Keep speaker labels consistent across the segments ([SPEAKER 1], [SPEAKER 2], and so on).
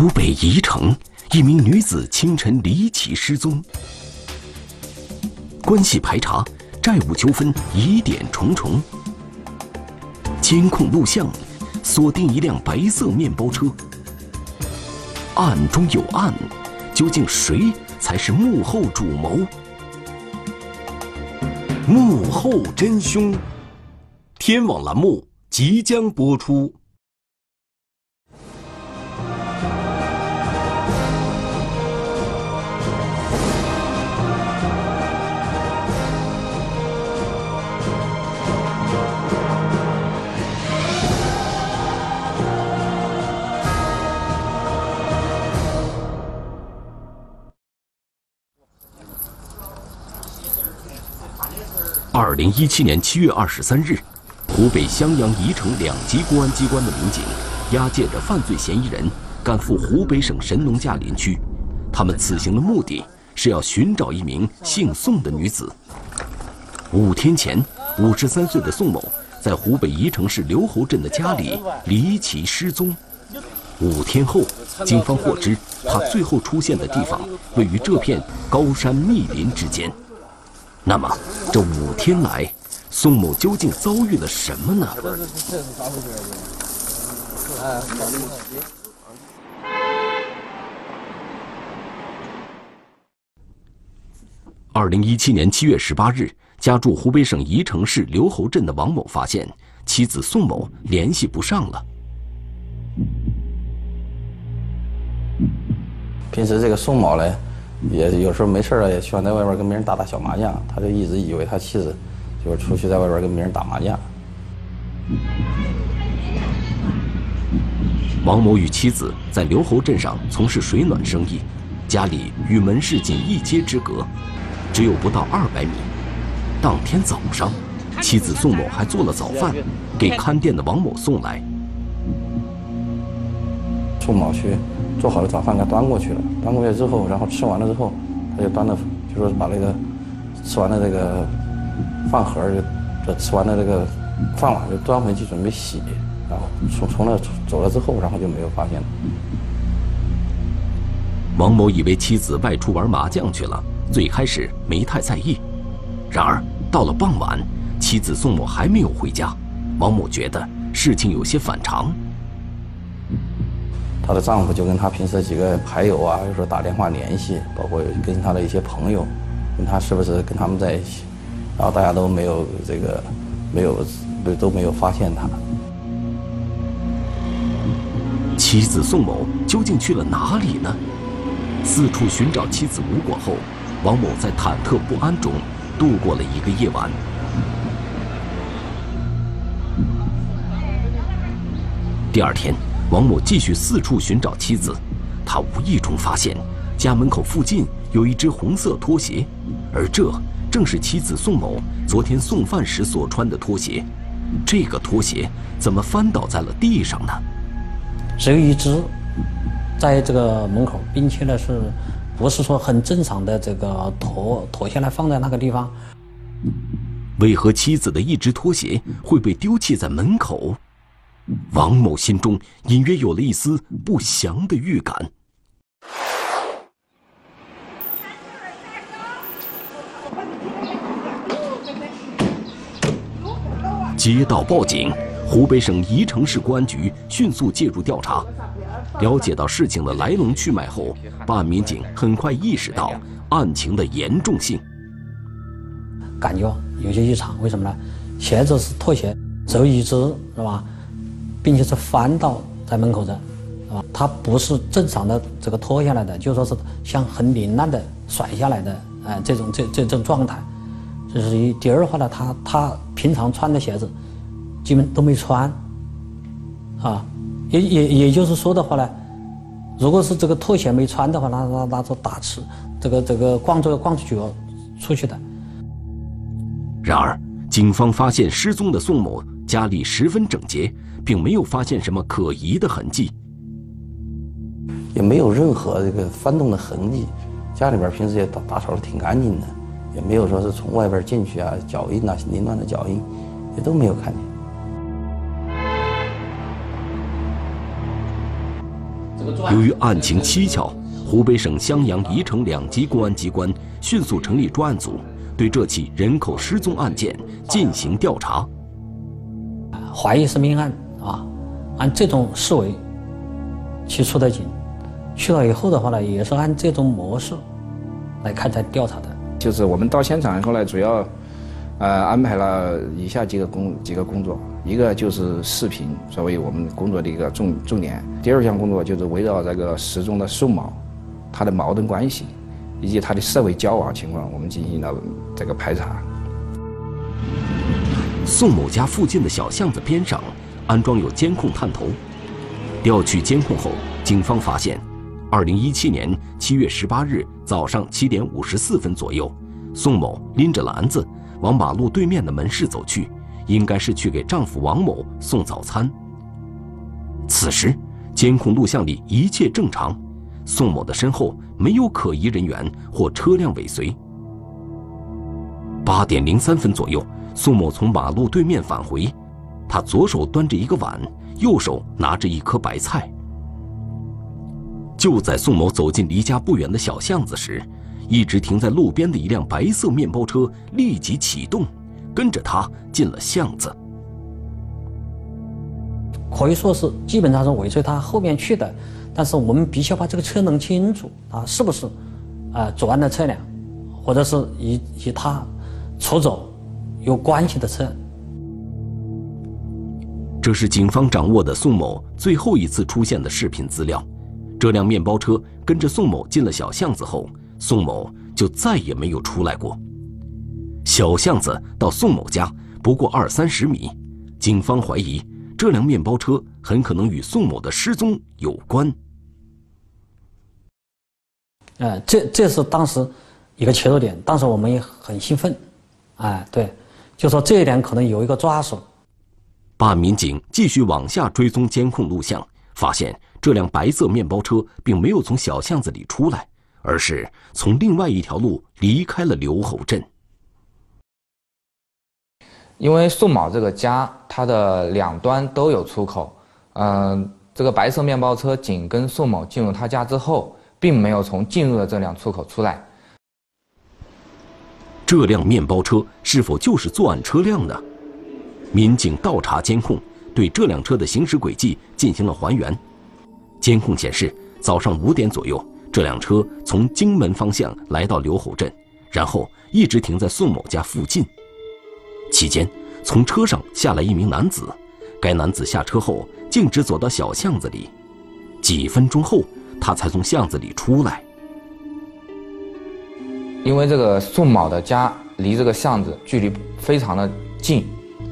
[SPEAKER 1] 湖北宜城，一名女子清晨离奇失踪，关系排查，债务纠纷疑点重重。监控录像锁定一辆白色面包车，案中有案，究竟谁才是幕后主谋？幕后真凶，天网栏目即将播出。二零一七年七月二十三日，湖北襄阳宜城两级公安机关的民警押解着犯罪嫌疑人赶赴湖北省神农架林区。他们此行的目的是要寻找一名姓宋的女子。五天前，五十三岁的宋某在湖北宜城市留侯镇的家里离奇失踪。五天后，警方获知他最后出现的地方位于这片高山密林之间。那么，这五天来，宋某究竟遭遇了什么呢？二零一七年七月十八日，家住湖北省宜城市留侯镇的王某发现妻子宋某联系不上了。
[SPEAKER 2] 平时这个宋某呢？也有时候没事了，也喜欢在外边跟别人打打小麻将。他就一直以为他妻子就是出去在外边跟别人打麻将。
[SPEAKER 1] 王某与妻子在留侯镇上从事水暖生意，家里与门市仅一街之隔，只有不到二百米。当天早上，妻子宋某还做了早饭，给看店的王某送来。
[SPEAKER 2] 宋某去。做好了早饭给他端过去了，端过去之后，然后吃完了之后，他就端着，就说把那个吃完的这个饭盒就，就吃完的这个饭碗就端回去准备洗，然后从从那走了之后，然后就没有发现。
[SPEAKER 1] 王某以为妻子外出玩麻将去了，最开始没太在意，然而到了傍晚，妻子宋某还没有回家，王某觉得事情有些反常。
[SPEAKER 2] 她的丈夫就跟她平时几个牌友啊，有时候打电话联系，包括跟她的一些朋友，问她是不是跟他们在一起，然后大家都没有这个，没有，都都没有发现她。
[SPEAKER 1] 妻子宋某究竟去了哪里呢？四处寻找妻子无果后，王某在忐忑不安中度过了一个夜晚。第二天。王某继续四处寻找妻子，他无意中发现家门口附近有一只红色拖鞋，而这正是妻子宋某昨天送饭时所穿的拖鞋。这个拖鞋怎么翻倒在了地上呢？
[SPEAKER 3] 只有一只，在这个门口，并且呢是，不是说很正常的这个脱脱下来放在那个地方？
[SPEAKER 1] 为何妻子的一只拖鞋会被丢弃在门口？王某心中隐约有了一丝不祥的预感。接到报警，湖北省宜城市公安局迅速介入调查。了解到事情的来龙去脉后，办案民警很快意识到案情的严重性，
[SPEAKER 3] 感觉有些异常。为什么呢？鞋子是拖鞋，只有一只，是吧？并且是翻倒在门口的，啊，它不是正常的这个脱下来的，就说是像很凌乱的甩下来的，哎，这种这这种状态，这是一。第二话呢，他他平常穿的鞋子，基本都没穿，啊，也也也就是说的话呢，如果是这个拖鞋没穿的话，那那那就打吃，这个这个光着光着脚出去的。
[SPEAKER 1] 然而，警方发现失踪的宋某家里十分整洁。并没有发现什么可疑的痕迹，
[SPEAKER 2] 也没有任何这个翻动的痕迹，家里边平时也打打扫的挺干净的，也没有说是从外边进去啊，脚印啊，凌乱的脚印，也都没有看见。
[SPEAKER 1] 由于案情蹊跷，湖北省襄阳、宜城两级公安机关迅速成立专案组，对这起人口失踪案件进行调查。
[SPEAKER 3] 怀疑是命案啊，按这种思维去出的警，去了以后的话呢，也是按这种模式来开展调查的。
[SPEAKER 2] 就是我们到现场以后呢，主要呃安排了以下几个工几个工作，一个就是视频作为我们工作的一个重重点，第二项工作就是围绕这个失踪的宋某，他的矛盾关系以及他的社会交往情况，我们进行了这个排查。
[SPEAKER 1] 宋某家附近的小巷子边上安装有监控探头，调取监控后，警方发现，二零一七年七月十八日早上七点五十四分左右，宋某拎着篮子往马路对面的门市走去，应该是去给丈夫王某送早餐。此时，监控录像里一切正常，宋某的身后没有可疑人员或车辆尾随。八点零三分左右。宋某从马路对面返回，他左手端着一个碗，右手拿着一颗白菜。就在宋某走进离家不远的小巷子时，一直停在路边的一辆白色面包车立即启动，跟着他进了巷子。
[SPEAKER 3] 可以说是基本上是尾随他后面去的，但是我们必须要把这个车弄清楚，啊，是不是啊作案的车辆，或者是以以他出走。有关系的车，
[SPEAKER 1] 这是警方掌握的宋某最后一次出现的视频资料。这辆面包车跟着宋某进了小巷子后，宋某就再也没有出来过。小巷子到宋某家不过二三十米，警方怀疑这辆面包车很可能与宋某的失踪有关。
[SPEAKER 3] 呃，这这是当时一个切入点，当时我们也很兴奋，哎，对。就说这一点可能有一个抓手。
[SPEAKER 1] 办案民警继续往下追踪监控录像，发现这辆白色面包车并没有从小巷子里出来，而是从另外一条路离开了刘侯镇。
[SPEAKER 4] 因为宋某这个家，它的两端都有出口，嗯，这个白色面包车紧跟宋某进入他家之后，并没有从进入的这辆出口出来。
[SPEAKER 1] 这辆面包车是否就是作案车辆呢？民警倒查监控，对这辆车的行驶轨迹进行了还原。监控显示，早上五点左右，这辆车从荆门方向来到刘侯镇，然后一直停在宋某家附近。期间，从车上下来一名男子，该男子下车后径直走到小巷子里，几分钟后，他才从巷子里出来。
[SPEAKER 4] 因为这个宋某的家离这个巷子距离非常的近，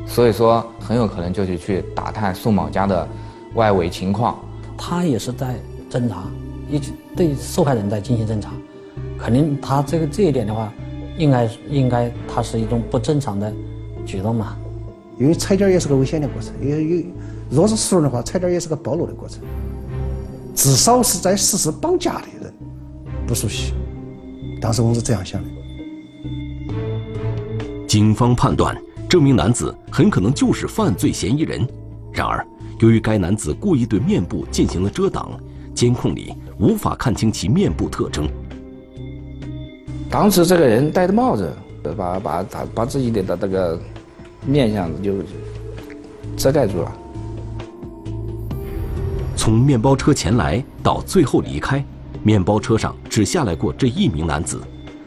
[SPEAKER 4] 所以说很有可能就是去打探宋某家的外围情况。
[SPEAKER 3] 他也是在侦查，一直对受害人在进行侦查，肯定他这个这一点的话，应该应该他是一种不正常的举动嘛。
[SPEAKER 5] 因为踩点也是个危险的过程，因为有若是熟人的话，踩点也是个暴露的过程，至少是在实施绑架的人不熟悉。当时我是这样想的。
[SPEAKER 1] 警方判断这名男子很可能就是犯罪嫌疑人，然而由于该男子故意对面部进行了遮挡，监控里无法看清其面部特征。
[SPEAKER 2] 当时这个人戴着帽子，把把他把自己的的这个面相就遮盖住了。
[SPEAKER 1] 从面包车前来到最后离开。面包车上只下来过这一名男子，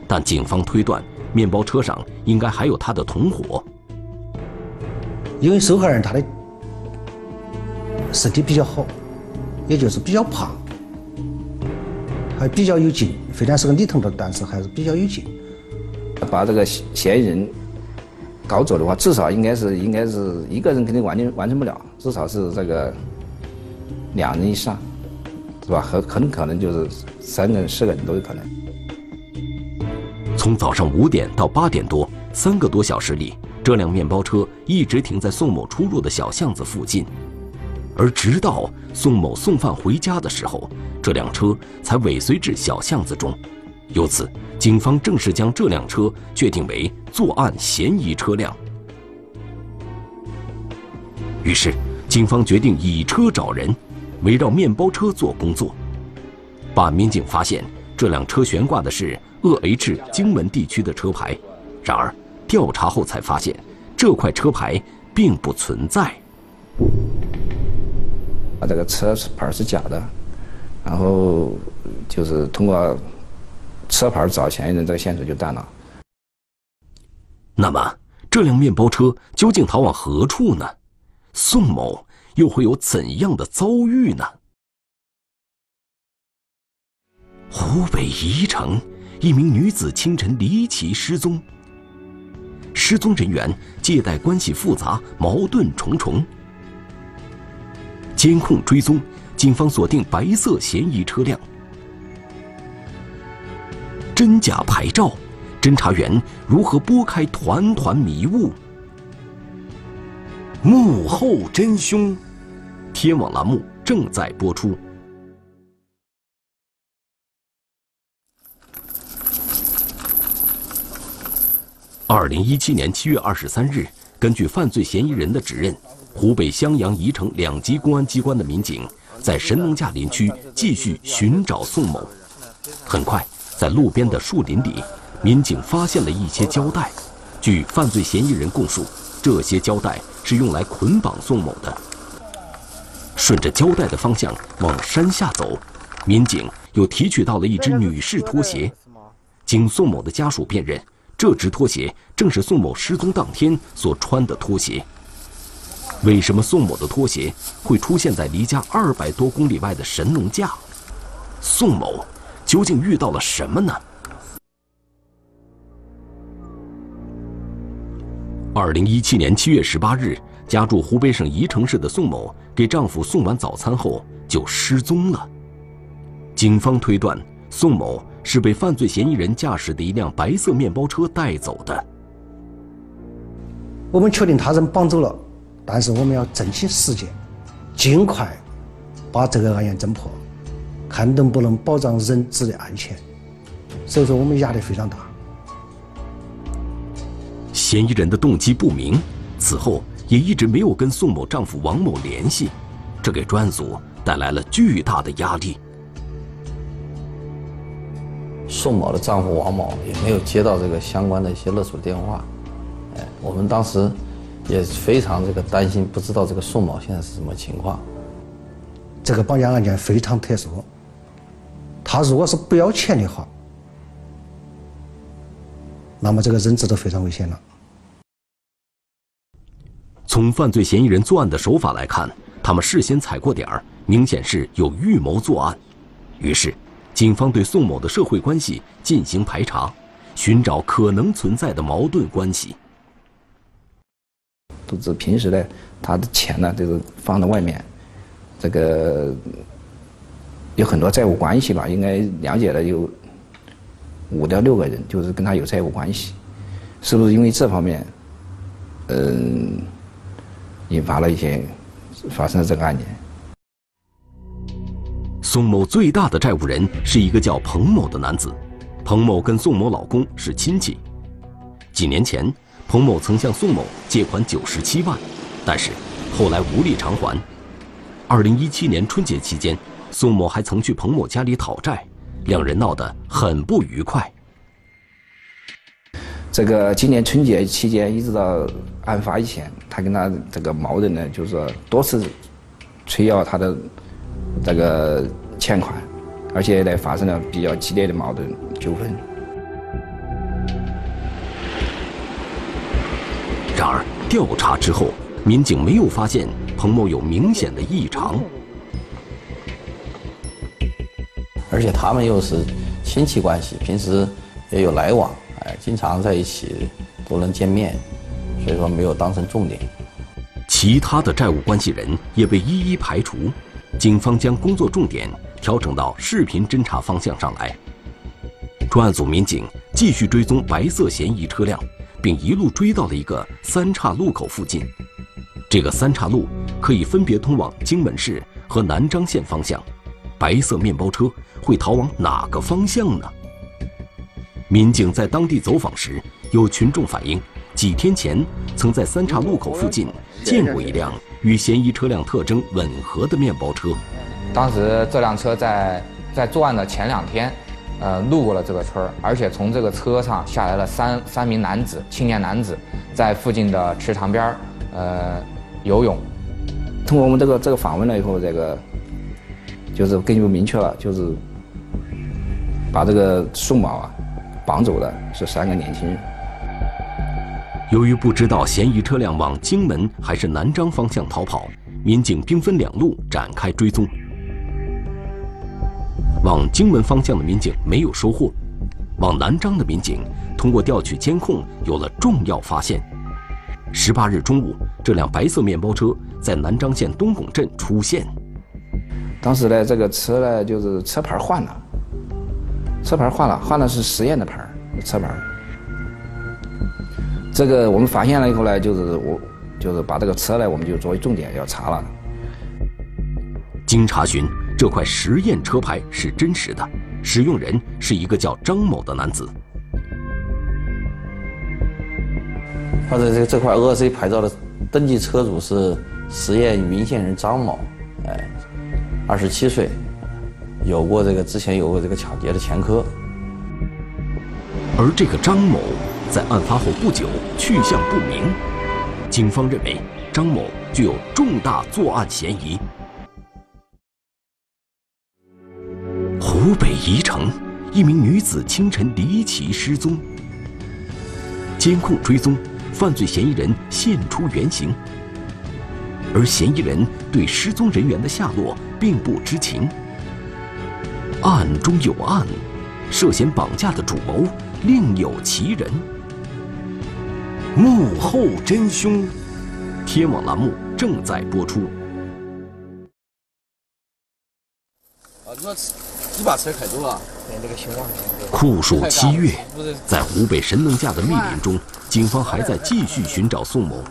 [SPEAKER 1] 但警方推断，面包车上应该还有他的同伙。
[SPEAKER 5] 因为受害人他的身体比较好，也就是比较胖，还比较有劲。虽然是个女同志，但是还是比较有劲。
[SPEAKER 2] 把这个嫌疑人搞走的话，至少应该是应该是一个人肯定完全完成不了，至少是这个两人以上。是吧？很很可能就是三个人、四个人都有可能。
[SPEAKER 1] 从早上五点到八点多，三个多小时里，这辆面包车一直停在宋某出入的小巷子附近，而直到宋某送饭回家的时候，这辆车才尾随至小巷子中。由此，警方正式将这辆车确定为作案嫌疑车辆。于是，警方决定以车找人。围绕面包车做工作。办案民警发现这辆车悬挂的是鄂 H 荆门地区的车牌，然而调查后才发现，这块车牌并不存在。
[SPEAKER 2] 啊，这个车牌是假的，然后就是通过车牌找嫌疑人，这个线索就断了。
[SPEAKER 1] 那么，这辆面包车究竟逃往何处呢？宋某又会有怎样的遭遇呢？湖北宜城，一名女子清晨离奇失踪。失踪人员借贷关系复杂，矛盾重重。监控追踪，警方锁定白色嫌疑车辆。真假牌照，侦查员如何拨开团团迷雾？幕后真凶，天网栏目正在播出。二零一七年七月二十三日，根据犯罪嫌疑人的指认，湖北襄阳宜城两级公安机关的民警在神农架林区继续寻找宋某。很快，在路边的树林里，民警发现了一些胶带。据犯罪嫌疑人供述，这些胶带是用来捆绑宋某的。顺着胶带的方向往山下走，民警又提取到了一只女士拖鞋。经宋某的家属辨认。这只拖鞋正是宋某失踪当天所穿的拖鞋。为什么宋某的拖鞋会出现在离家二百多公里外的神农架？宋某究竟遇到了什么呢？二零一七年七月十八日，家住湖北省宜城市的宋某给丈夫送完早餐后就失踪了。警方推断，宋某。是被犯罪嫌疑人驾驶的一辆白色面包车带走的。
[SPEAKER 5] 我们确定他人绑走了，但是我们要珍惜时间，尽快把这个案件侦破，看能不能保障人质的安全。所以说，我们压力非常大。
[SPEAKER 1] 嫌疑人的动机不明，此后也一直没有跟宋某丈夫王某联系，这给专案组带来了巨大的压力。
[SPEAKER 2] 宋某的丈夫王某也没有接到这个相关的一些勒索电话，哎，我们当时也非常这个担心，不知道这个宋某现在是什么情况。
[SPEAKER 5] 这个绑架案件非常特殊，他如果是不要钱的话，那么这个人质都非常危险了。
[SPEAKER 1] 从犯罪嫌疑人作案的手法来看，他们事先踩过点儿，明显是有预谋作案，于是。警方对宋某的社会关系进行排查，寻找可能存在的矛盾关系。
[SPEAKER 2] 都是平时呢，他的钱呢都是放在外面，这个有很多债务关系吧，应该了解的有五到六个人，就是跟他有债务关系，是不是因为这方面，嗯，引发了一些发生了这个案件？
[SPEAKER 1] 宋某最大的债务人是一个叫彭某的男子，彭某跟宋某老公是亲戚。几年前，彭某曾向宋某借款九十七万，但是后来无力偿还。二零一七年春节期间，宋某还曾去彭某家里讨债，两人闹得很不愉快。
[SPEAKER 2] 这个今年春节期间一直到案发以前，他跟他这个矛盾呢，就是说多次催要他的这个。欠款，而且呢发生了比较激烈的矛盾纠纷。
[SPEAKER 1] 然而调查之后，民警没有发现彭某有明显的异常。
[SPEAKER 2] 而且他们又是亲戚关系，平时也有来往，哎，经常在一起都能见面，所以说没有当成重点。
[SPEAKER 1] 其他的债务关系人也被一一排除，警方将工作重点。调整到视频侦查方向上来。专案组民警继续追踪白色嫌疑车辆，并一路追到了一个三岔路口附近。这个三岔路可以分别通往荆门市和南漳县方向。白色面包车会逃往哪个方向呢？民警在当地走访时，有群众反映，几天前曾在三岔路口附近见过一辆与嫌疑车辆特征吻合的面包车。
[SPEAKER 4] 当时这辆车在在作案的前两天，呃，路过了这个村儿，而且从这个车上下来了三三名男子，青年男子，在附近的池塘边儿，呃，游泳。
[SPEAKER 2] 通过我们这个这个访问了以后，这个就是根据明确了，就是把这个宋某啊绑走的是三个年轻人。
[SPEAKER 1] 由于不知道嫌疑车辆往荆门还是南漳方向逃跑，民警兵分两路展开追踪。往荆门方向的民警没有收获，往南漳的民警通过调取监控有了重要发现。十八日中午，这辆白色面包车在南漳县东拱镇出现。
[SPEAKER 2] 当时呢，这个车呢就是车牌换了，车牌换了，换的是实验的牌车牌。这个我们发现了以后呢，就是我就是把这个车呢，我们就作为重点要查了。
[SPEAKER 1] 经查询，这块实验车牌是真实的，使用人是一个叫张某的男子。
[SPEAKER 2] 他的这这块鄂 C 牌照的登记车主是实验云县人张某，哎，二十七岁，有过这个之前有过这个抢劫的前科。
[SPEAKER 1] 而这个张某。在案发后不久去向不明，警方认为张某具有重大作案嫌疑。湖北宜城，一名女子清晨离奇失踪，监控追踪，犯罪嫌疑人现出原形，而嫌疑人对失踪人员的下落并不知情。案中有案，涉嫌绑架的主谋另有其人。幕后真凶，天网栏目正在播出。
[SPEAKER 6] 啊，你说你把车开走了？
[SPEAKER 1] 酷暑七月，在湖北神农架的密林中，警方还在继续寻找宋某。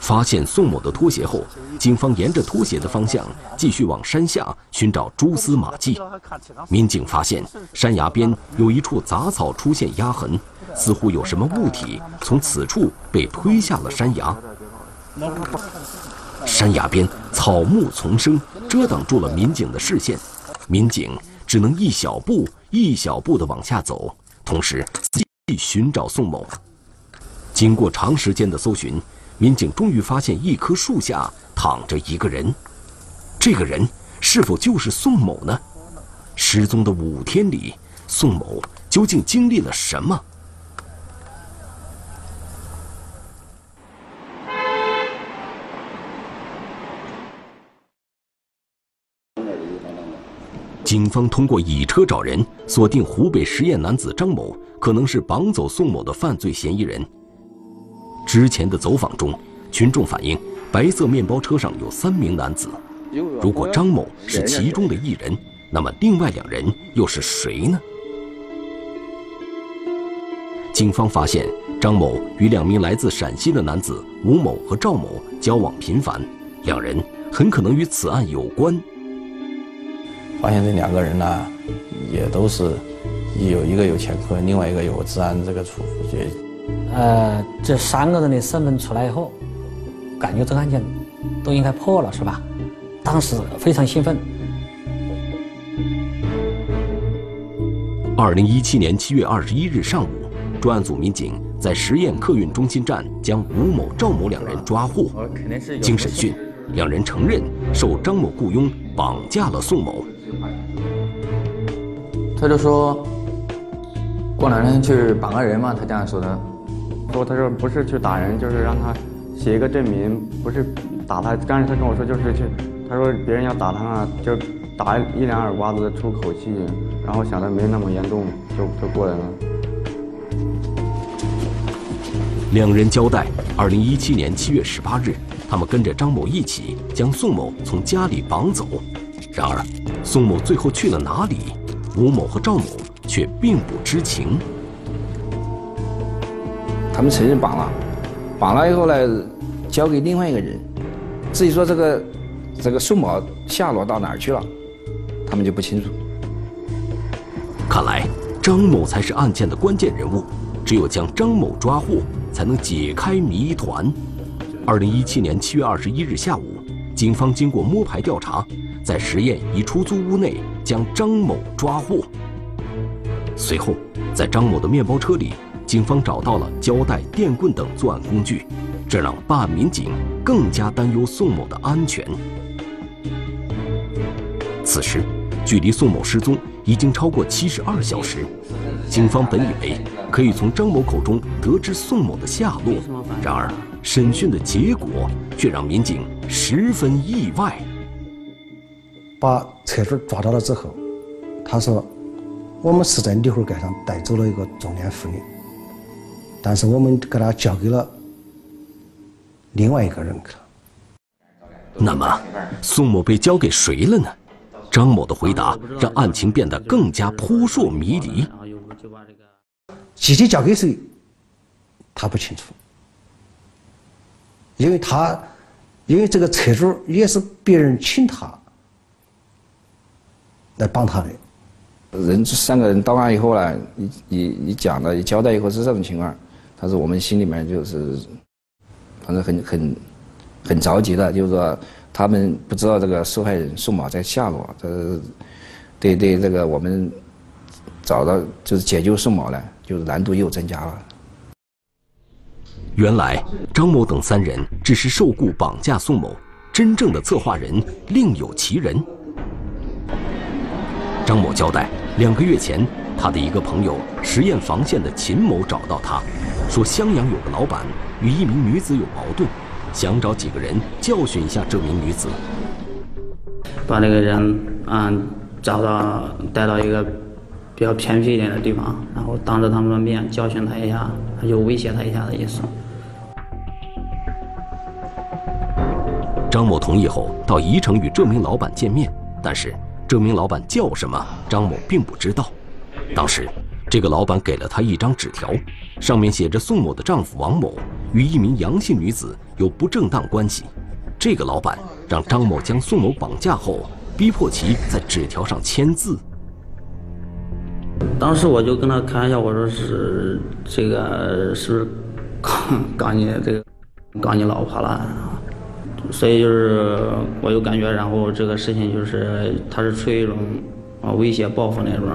[SPEAKER 1] 发现宋某的拖鞋后，警方沿着拖鞋的方向继续往山下寻找蛛丝马迹。民警发现山崖边有一处杂草出现压痕。似乎有什么物体从此处被推下了山崖。山崖边草木丛生，遮挡住了民警的视线，民警只能一小步一小步地往下走，同时继续寻找宋某。经过长时间的搜寻，民警终于发现一棵树下躺着一个人。这个人是否就是宋某呢？失踪的五天里，宋某究竟经历了什么？警方通过乙车找人，锁定湖北十堰男子张某，可能是绑走宋某的犯罪嫌疑人。之前的走访中，群众反映白色面包车上有三名男子，如果张某是其中的一人，那么另外两人又是谁呢？警方发现张某与两名来自陕西的男子吴某和赵某交往频繁，两人很可能与此案有关。
[SPEAKER 2] 发现这两个人呢，也都是有一个有前科，另外一个有治安这个处决。
[SPEAKER 3] 呃，这三个人的身份出来以后，感觉这个案件都应该破了，是吧？当时非常兴奋。
[SPEAKER 1] 二零一七年七月二十一日上午，专案组民警在十堰客运中心站将吴某、赵某两人抓获。经审讯，两人承认受张某雇佣绑架了宋某。
[SPEAKER 7] 他就说，过两天去绑个人嘛，他这样说的。
[SPEAKER 8] 说他说不是去打人，就是让他写一个证明，不是打他。刚才他跟我说就是去，他说别人要打他啊，就打一两耳刮子出口气，然后想着没那么严重，就就过来了。
[SPEAKER 1] 两人交代，二零一七年七月十八日，他们跟着张某一起将宋某从家里绑走。然而，宋某最后去了哪里？吴某和赵某却并不知情。
[SPEAKER 2] 他们承认绑了，绑了以后呢，交给另外一个人。至于说这个这个宋某下落到哪儿去了，他们就不清楚。
[SPEAKER 1] 看来张某才是案件的关键人物，只有将张某抓获，才能解开谜团。二零一七年七月二十一日下午，警方经过摸排调查，在在实验一出租屋内将张某抓获。随后，在张某的面包车里，警方找到了胶带、电棍等作案工具，这让办案民警更加担忧宋某的安全。此时，距离宋某失踪已经超过七十二小时，警方本以为可以从张某口中得知宋某的下落，然而审讯的结果却让民警十分意外。
[SPEAKER 5] 把车主抓到了之后，他说：“我们是在李河盖上带走了一个中年妇女，但是我们给他交给了另外一个人去了。”
[SPEAKER 1] 那么，宋某被交给谁了呢？张某的回答让案情变得更加扑朔迷离。
[SPEAKER 5] 具体交给谁，他不清楚，因为他，因为这个车主也是别人请他来帮他的。
[SPEAKER 2] 人这三个人到案以后呢，你你你讲的、你交代以后是这种情况，但是我们心里面就是，反正很很很着急的，就是说。他们不知道这个受害人宋某在下落，这对对这个我们找到就是解救宋某呢，就是难度又增加了。
[SPEAKER 1] 原来张某等三人只是受雇绑架宋某，真正的策划人另有其人。张某交代，两个月前，他的一个朋友实验防线的秦某找到他，说襄阳有个老板与一名女子有矛盾。想找几个人教训一下这名女子，
[SPEAKER 9] 把那个人嗯找到带到一个比较偏僻一点的地方，然后当着他们的面教训他一下，他就威胁他一下的意思。
[SPEAKER 1] 张某同意后，到宜城与这名老板见面，但是这名老板叫什么，张某并不知道。当时。这个老板给了他一张纸条，上面写着宋某的丈夫王某与一名杨姓女子有不正当关系。这个老板让张某将宋某绑架后，逼迫其在纸条上签字。
[SPEAKER 9] 当时我就跟他开玩笑，我说是这个是不是刚刚你这个刚你老婆了？所以就是我有感觉，然后这个事情就是他是出于一种啊威胁报复那种。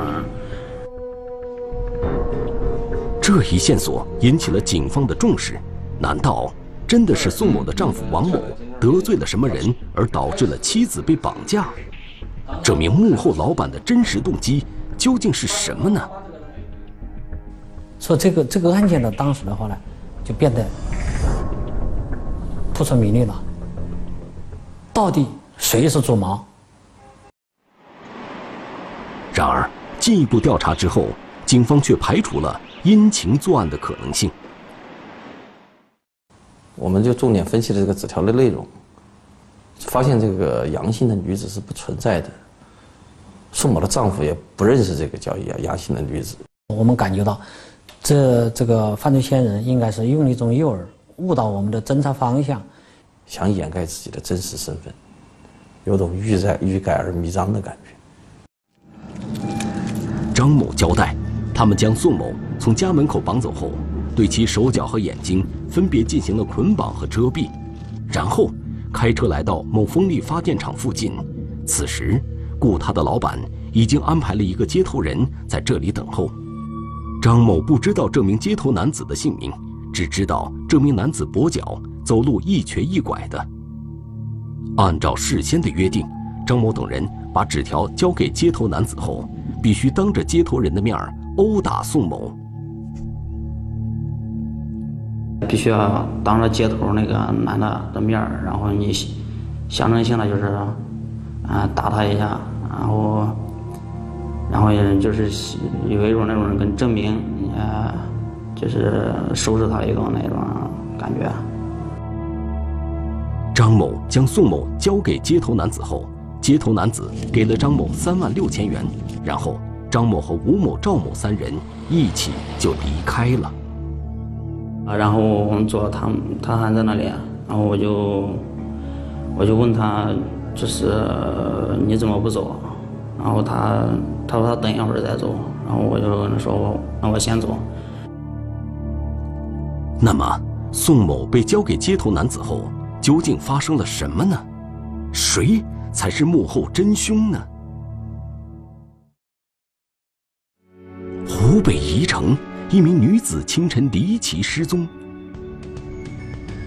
[SPEAKER 1] 这一线索引起了警方的重视，难道真的是宋某的丈夫王某得罪了什么人，而导致了妻子被绑架？这名幕后老板的真实动机究竟是什么呢？
[SPEAKER 3] 说这个这个案件的当时的话呢，就变得扑朔迷离了。到底谁是主谋？
[SPEAKER 1] 然而，进一步调查之后，警方却排除了。因情作案的可能性，
[SPEAKER 2] 我们就重点分析了这个纸条的内容，发现这个杨姓的女子是不存在的，宋某的丈夫也不认识这个叫杨杨姓的女子。
[SPEAKER 3] 我们感觉到，这这个犯罪嫌疑人应该是用一种诱饵误导我们的侦查方向，
[SPEAKER 2] 想掩盖自己的真实身份，有种欲在欲盖而弥彰的感觉。
[SPEAKER 1] 张某交代。他们将宋某从家门口绑走后，对其手脚和眼睛分别进行了捆绑和遮蔽，然后开车来到某风力发电厂附近。此时，雇他的老板已经安排了一个接头人在这里等候。张某不知道这名接头男子的姓名，只知道这名男子跛脚，走路一瘸一拐的。按照事先的约定，张某等人把纸条交给接头男子后，必须当着接头人的面儿。殴打宋某，
[SPEAKER 9] 必须要当着街头那个男的的面儿，然后你象征性的就是啊打他一下，然后然后就是有一种那种跟证明呃就是收拾他一种那种感觉。
[SPEAKER 1] 张某将宋某交给街头男子后，街头男子给了张某三万六千元，然后。张某和吴某、赵某三人一起就离开了。
[SPEAKER 9] 啊，然后我们坐他他还在那里，然后我就我就问他，就是你怎么不走？然后他他说他等一会儿再走。然后我就跟他说我那我先走。
[SPEAKER 1] 那么宋某被交给街头男子后，究竟发生了什么呢？谁才是幕后真凶呢？湖北宜城，一名女子清晨离奇失踪。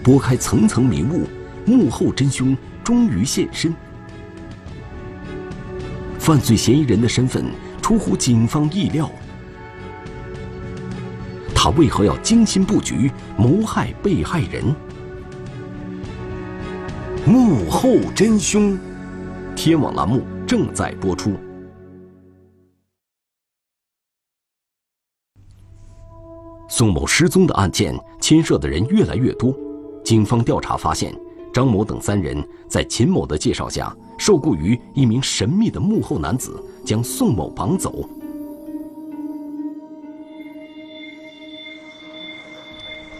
[SPEAKER 1] 拨开层层迷雾，幕后真凶终于现身。犯罪嫌疑人的身份出乎警方意料。他为何要精心布局谋害被害人？幕后真凶，天网栏目正在播出。宋某失踪的案件牵涉的人越来越多，警方调查发现，张某等三人在秦某的介绍下，受雇于一名神秘的幕后男子，将宋某绑走。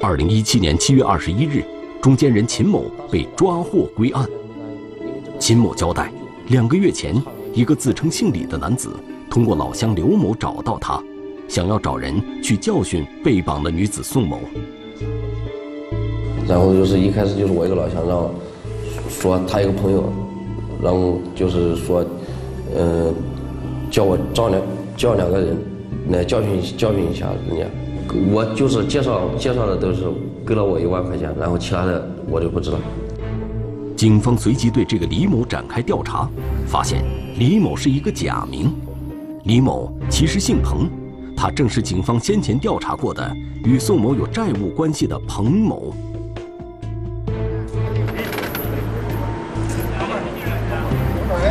[SPEAKER 1] 二零一七年七月二十一日，中间人秦某被抓获归案。秦某交代，两个月前，一个自称姓李的男子通过老乡刘某找到他。想要找人去教训被绑的女子宋某，
[SPEAKER 10] 然后就是一开始就是我一个老乡让说他一个朋友，然后就是说，嗯，叫我找两叫两个人来教训教训一下人家，我就是介绍介绍的都是给了我一万块钱，然后其他的我就不知道。
[SPEAKER 1] 警方随即对这个李某展开调查，发现李某是一个假名，李某其实姓彭。他正是警方先前调查过的与宋某有债务关系的彭某。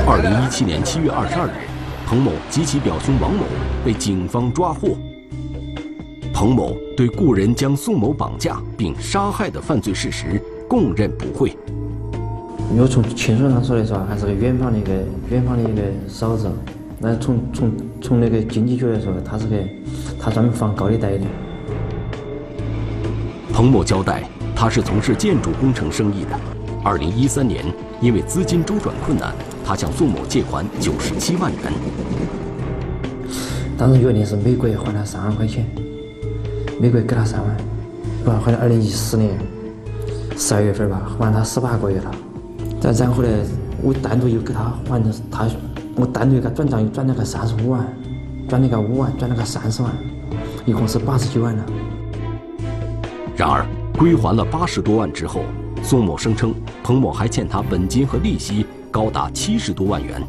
[SPEAKER 1] 二零一七年七月二十二日，彭某及其表兄王某被警方抓获。彭某对雇人将宋某绑架并杀害的犯罪事实供认不讳。
[SPEAKER 11] 因为从亲属上说来说，还是个远方的一个远方的一个嫂子。那从从从那个经济学来说，他是个他专门放高利贷的。
[SPEAKER 1] 彭某交代，他是从事建筑工程生意的。二零一三年，因为资金周转困难，他向宋某借款九十七万元。
[SPEAKER 11] 当时约定是每个月还他三万块钱，每个月给他三万，不，还到二零一四年十二月份吧，还他十八个月了。再然后呢，我单独又给他还的他。我单独给他转账又转了个三十五万，转了个五万，转了个三十万，一共是八十九万了。
[SPEAKER 1] 然而归还了八十多万之后，宋某声称彭某还欠他本金和利息高达七十多万元。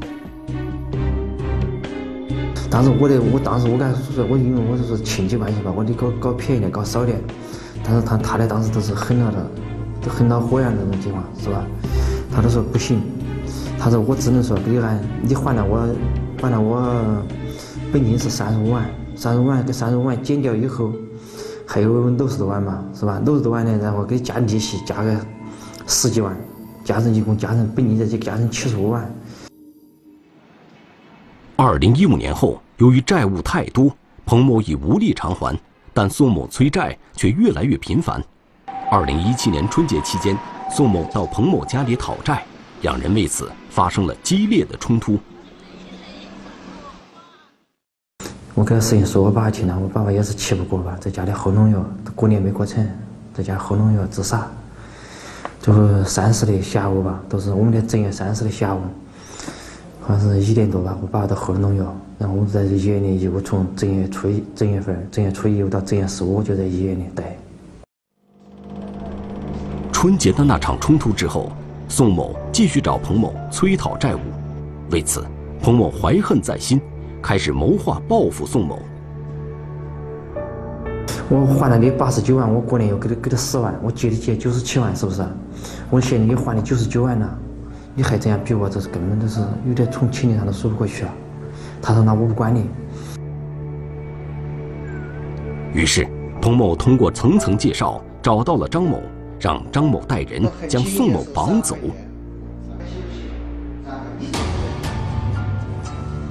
[SPEAKER 11] 当时我的，我当时我跟他说，我因为我就是亲戚关系吧，我得搞搞便宜点，搞少点。但是他他的当时都是很那的，都很恼火呀那种情况，是吧？他都说不行。他说：“我只能说给你按，你还了我，还了我本金是三十五万，三十万跟三十五万减掉以后，还有六十多万嘛，是吧？六十多万呢，然后给加利息，加个十几万，加上一共加上本金再就加上七十五万。”
[SPEAKER 1] 二零一五年后，由于债务太多，彭某已无力偿还，但宋某催债却越来越频繁。二零一七年春节期间，宋某到彭某家里讨债。两人为此发生了激烈的冲突。
[SPEAKER 11] 我跟他事情说我爸爸听了，我爸爸也是气不过吧，在家里喝农药，过年没过成，在家喝农药自杀。最后三十的下午吧，都是我们的正月三十的下午，好像是一点多吧，我爸爸都喝了农药，然后我在医院里，又从正月初一、正月份、正月初一又到正月十五，就在医院里待。
[SPEAKER 1] 春节的那场冲突之后。宋某继续找彭某催讨债务，为此，彭某怀恨在心，开始谋划报复宋某。
[SPEAKER 11] 我还了你八十九万，我过年又给他给他十万，我借你借九十七万，是不是？我现在你还你九十九万了，你还这样逼我，这是根本都是有点从情理上都说不过去了。他说：“那我不管你。”
[SPEAKER 1] 于是，彭某通过层层介绍找到了张某。让张某带人将宋某绑走。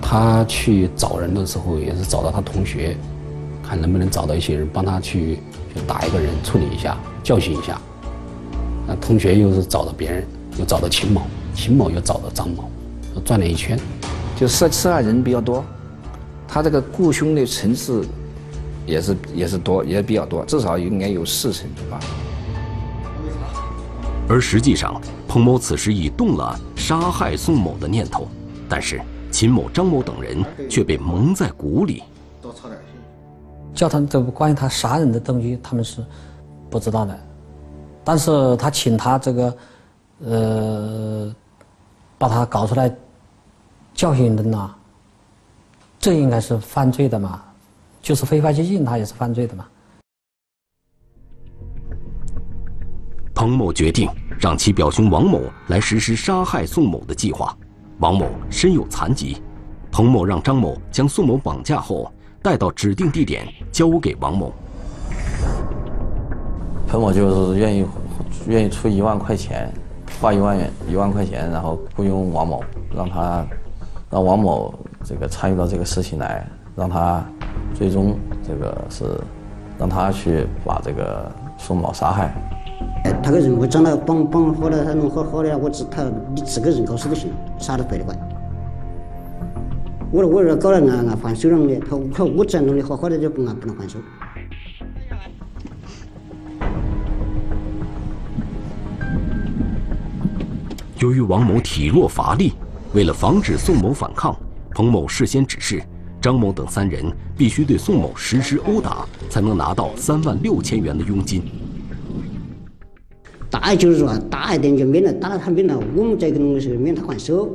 [SPEAKER 12] 他去找人的时候，也是找到他同学，看能不能找到一些人帮他去去打一个人，处理一下，教训一下。那同学又是找到别人，又找到秦某，秦某又找到张某，转了一圈，
[SPEAKER 13] 就涉涉案人比较多，他这个雇凶的层次也是也是多，也比较多，至少应该有四层吧。
[SPEAKER 1] 而实际上，彭某此时已动了杀害宋某的念头，但是秦某、张某等人却被蒙在鼓里。
[SPEAKER 3] 多操点心叫他这关于他杀人的东西，他们是不知道的，但是他请他这个，呃，把他搞出来教训人呐，这应该是犯罪的嘛，就是非法拘禁，他也是犯罪的嘛。
[SPEAKER 1] 彭某决定让其表兄王某来实施杀害宋某的计划。王某身有残疾，彭某让张某将宋某绑架后带到指定地点交给王某。
[SPEAKER 2] 彭某就是愿意愿意出一万块钱，花一万元一万块钱，然后雇佣王某，让他让王某这个参与到这个事情来，让他最终这个是让他去把这个宋某杀害。
[SPEAKER 14] 他个人我长得绑绑好了，他弄好好的，我只他你自个人搞事就行，啥都不得管。我说我说搞了俺俺还手上的，他他我这弄的好好的就不俺不能还手。
[SPEAKER 1] 由于王某体弱乏力，为了防止宋某反抗，彭某事先指示张某等三人必须对宋某实施殴打，才能拿到三万六千元的佣金。
[SPEAKER 14] 打就是说大一点就免了，打了他免了，我们这个东西是免他还手。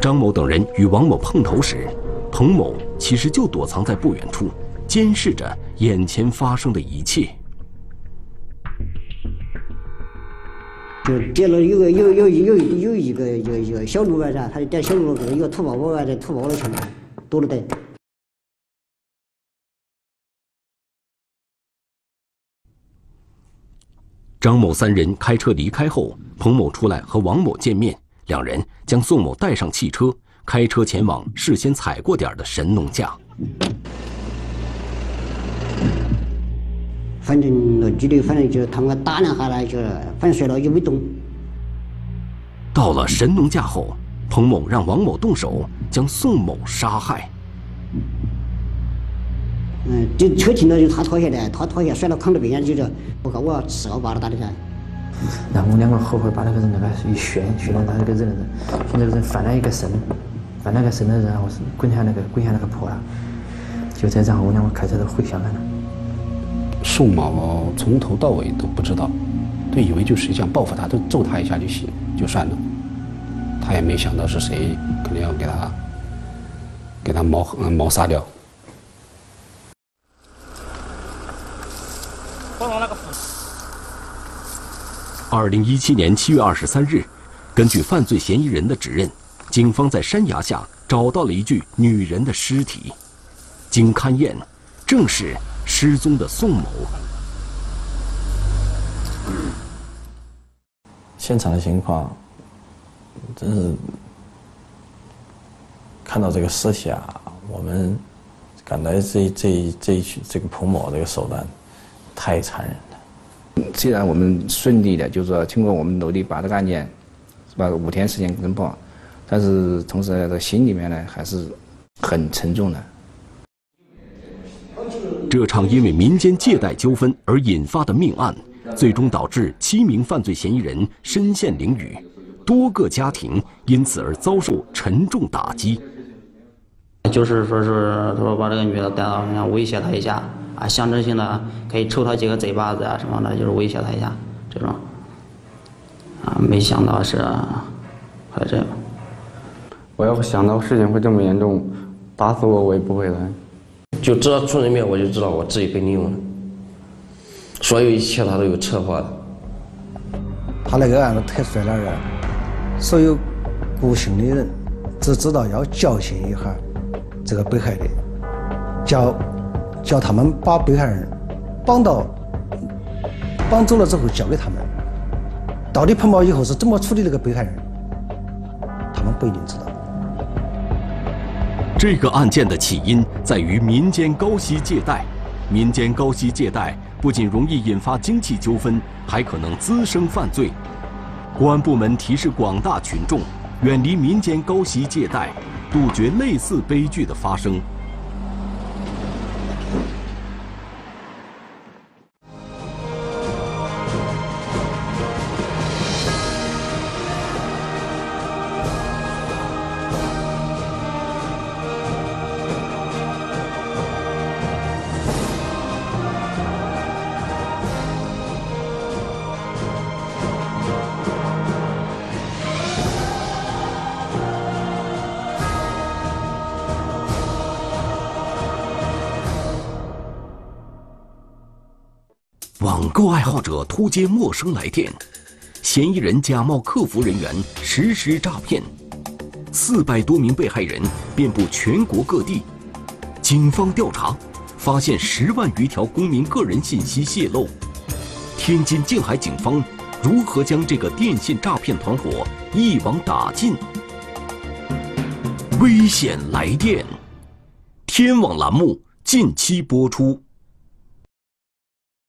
[SPEAKER 1] 张某等人与王某碰头时，彭某其实就躲藏在不远处，监视着眼前发生的一切。
[SPEAKER 14] 就点了有个有有有有一个一个一个小路外噻，他就点小路个一个土包包外在土包里去躲了得。
[SPEAKER 1] 张某三人开车离开后，彭某出来和王某见面，两人将宋某带上汽车，开车前往事先踩过点的神农架。
[SPEAKER 14] 反正那女的，反正就他们打两下来，就反正摔了就没动。
[SPEAKER 1] 到了神农架后，彭某让王某动手将宋某杀害。
[SPEAKER 14] 嗯，就车停了，就他脱下来，他脱下摔到炕头边上，就着，我靠，我要吃我把他打的噻。
[SPEAKER 11] 然后我两个后悔把那个人那个一旋，旋到他那个人，那个人翻了一个身，翻了个身的，然后是滚下那个滚下那个坡了。就这然后我两个开车都回香港了。
[SPEAKER 12] 宋某从头到尾都不知道，都以为就是想报复他，就揍他一下就行，就算了。他也没想到是谁可能要给他给他谋嗯谋杀掉。
[SPEAKER 1] 二零一七年七月二十三日，根据犯罪嫌疑人的指认，警方在山崖下找到了一具女人的尸体。经勘验，正是失踪的宋某。
[SPEAKER 2] 现场的情况，真是看到这个尸体啊，我们感到这这这一群这个彭某这个手段太残忍。
[SPEAKER 13] 虽然我们顺利的，就是说经过我们努力把这个案件是吧五天时间侦破，但是同时在这心里面呢还是很沉重的。
[SPEAKER 1] 这场因为民间借贷纠纷而引发的命案，最终导致七名犯罪嫌疑人身陷囹圄，多个家庭因此而遭受沉重打击。
[SPEAKER 9] 就是说是他说把这个女的带到威胁她一下。啊，象征性的可以抽他几个嘴巴子啊什么的，就是威胁他一下，这种。啊，没想到是，还这样。
[SPEAKER 8] 我要想到事情会这么严重，打死我我也不会来。
[SPEAKER 10] 就知道出人命，我就知道我自己被利用了。所有一切他都有策划的。
[SPEAKER 5] 他那个案子特殊在哪儿啊？所有不幸的人只知道要教训一下这个被害的，叫。叫他们把被害人绑到绑走了之后交给他们，到底彭某以后是怎么处理这个被害人，他们不一定知道。
[SPEAKER 1] 这个案件的起因在于民间高息借贷，民间高息借贷不仅容易引发经济纠纷，还可能滋生犯罪。公安部门提示广大群众远离民间高息借贷，杜绝类似悲剧的发生。好者突接陌生来电，嫌疑人假冒客服人员实施诈骗，四百多名被害人遍布全国各地。警方调查发现十万余条公民个人信息泄露。天津静海警方如何将这个电信诈骗团伙一网打尽？危险来电，天网栏目近期播出。